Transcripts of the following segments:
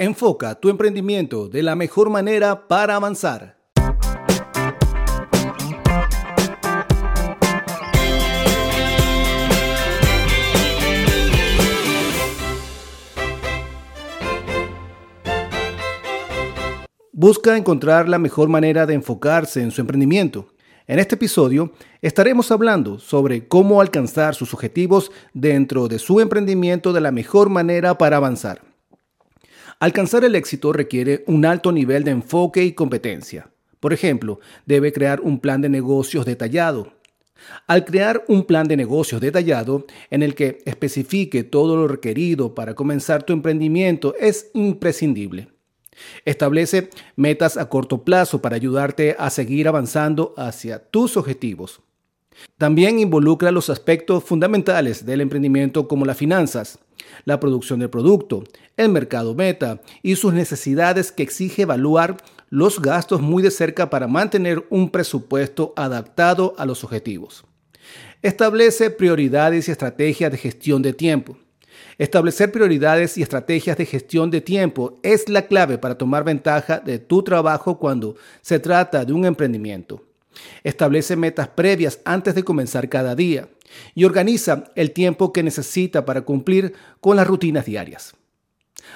Enfoca tu emprendimiento de la mejor manera para avanzar. Busca encontrar la mejor manera de enfocarse en su emprendimiento. En este episodio estaremos hablando sobre cómo alcanzar sus objetivos dentro de su emprendimiento de la mejor manera para avanzar. Alcanzar el éxito requiere un alto nivel de enfoque y competencia. Por ejemplo, debe crear un plan de negocios detallado. Al crear un plan de negocios detallado en el que especifique todo lo requerido para comenzar tu emprendimiento es imprescindible. Establece metas a corto plazo para ayudarte a seguir avanzando hacia tus objetivos. También involucra los aspectos fundamentales del emprendimiento como las finanzas, la producción del producto, el mercado meta y sus necesidades que exige evaluar los gastos muy de cerca para mantener un presupuesto adaptado a los objetivos. Establece prioridades y estrategias de gestión de tiempo. Establecer prioridades y estrategias de gestión de tiempo es la clave para tomar ventaja de tu trabajo cuando se trata de un emprendimiento. Establece metas previas antes de comenzar cada día y organiza el tiempo que necesita para cumplir con las rutinas diarias.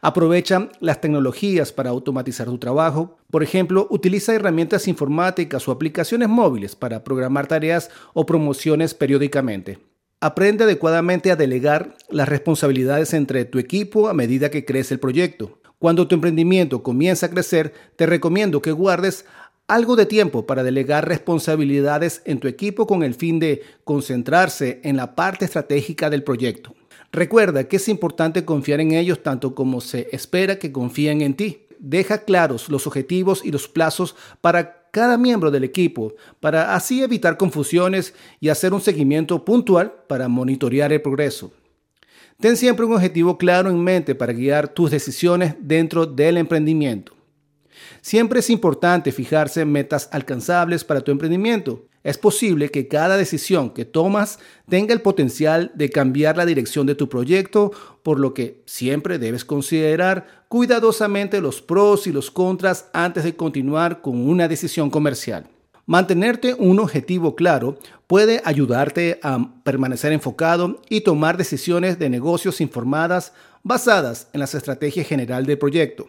Aprovecha las tecnologías para automatizar tu trabajo. Por ejemplo, utiliza herramientas informáticas o aplicaciones móviles para programar tareas o promociones periódicamente. Aprende adecuadamente a delegar las responsabilidades entre tu equipo a medida que crece el proyecto. Cuando tu emprendimiento comienza a crecer, te recomiendo que guardes algo de tiempo para delegar responsabilidades en tu equipo con el fin de concentrarse en la parte estratégica del proyecto. Recuerda que es importante confiar en ellos tanto como se espera que confíen en ti. Deja claros los objetivos y los plazos para cada miembro del equipo, para así evitar confusiones y hacer un seguimiento puntual para monitorear el progreso. Ten siempre un objetivo claro en mente para guiar tus decisiones dentro del emprendimiento. Siempre es importante fijarse en metas alcanzables para tu emprendimiento. Es posible que cada decisión que tomas tenga el potencial de cambiar la dirección de tu proyecto, por lo que siempre debes considerar cuidadosamente los pros y los contras antes de continuar con una decisión comercial. Mantenerte un objetivo claro puede ayudarte a permanecer enfocado y tomar decisiones de negocios informadas basadas en las estrategias general del proyecto.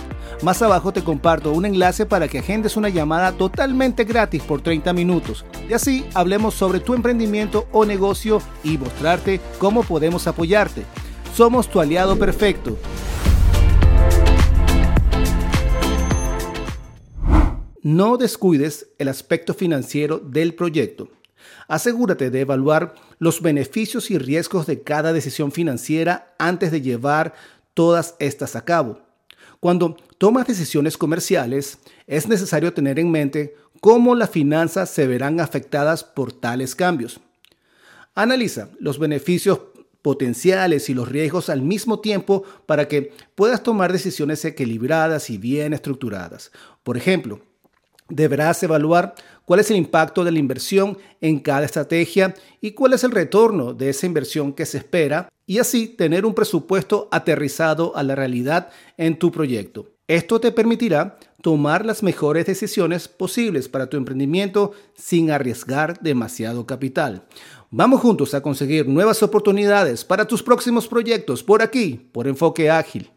Más abajo te comparto un enlace para que agendes una llamada totalmente gratis por 30 minutos y así hablemos sobre tu emprendimiento o negocio y mostrarte cómo podemos apoyarte. Somos tu aliado perfecto. No descuides el aspecto financiero del proyecto. Asegúrate de evaluar los beneficios y riesgos de cada decisión financiera antes de llevar todas estas a cabo. Cuando tomas decisiones comerciales, es necesario tener en mente cómo las finanzas se verán afectadas por tales cambios. Analiza los beneficios potenciales y los riesgos al mismo tiempo para que puedas tomar decisiones equilibradas y bien estructuradas. Por ejemplo, deberás evaluar cuál es el impacto de la inversión en cada estrategia y cuál es el retorno de esa inversión que se espera y así tener un presupuesto aterrizado a la realidad en tu proyecto. Esto te permitirá tomar las mejores decisiones posibles para tu emprendimiento sin arriesgar demasiado capital. Vamos juntos a conseguir nuevas oportunidades para tus próximos proyectos por aquí, por Enfoque Ágil.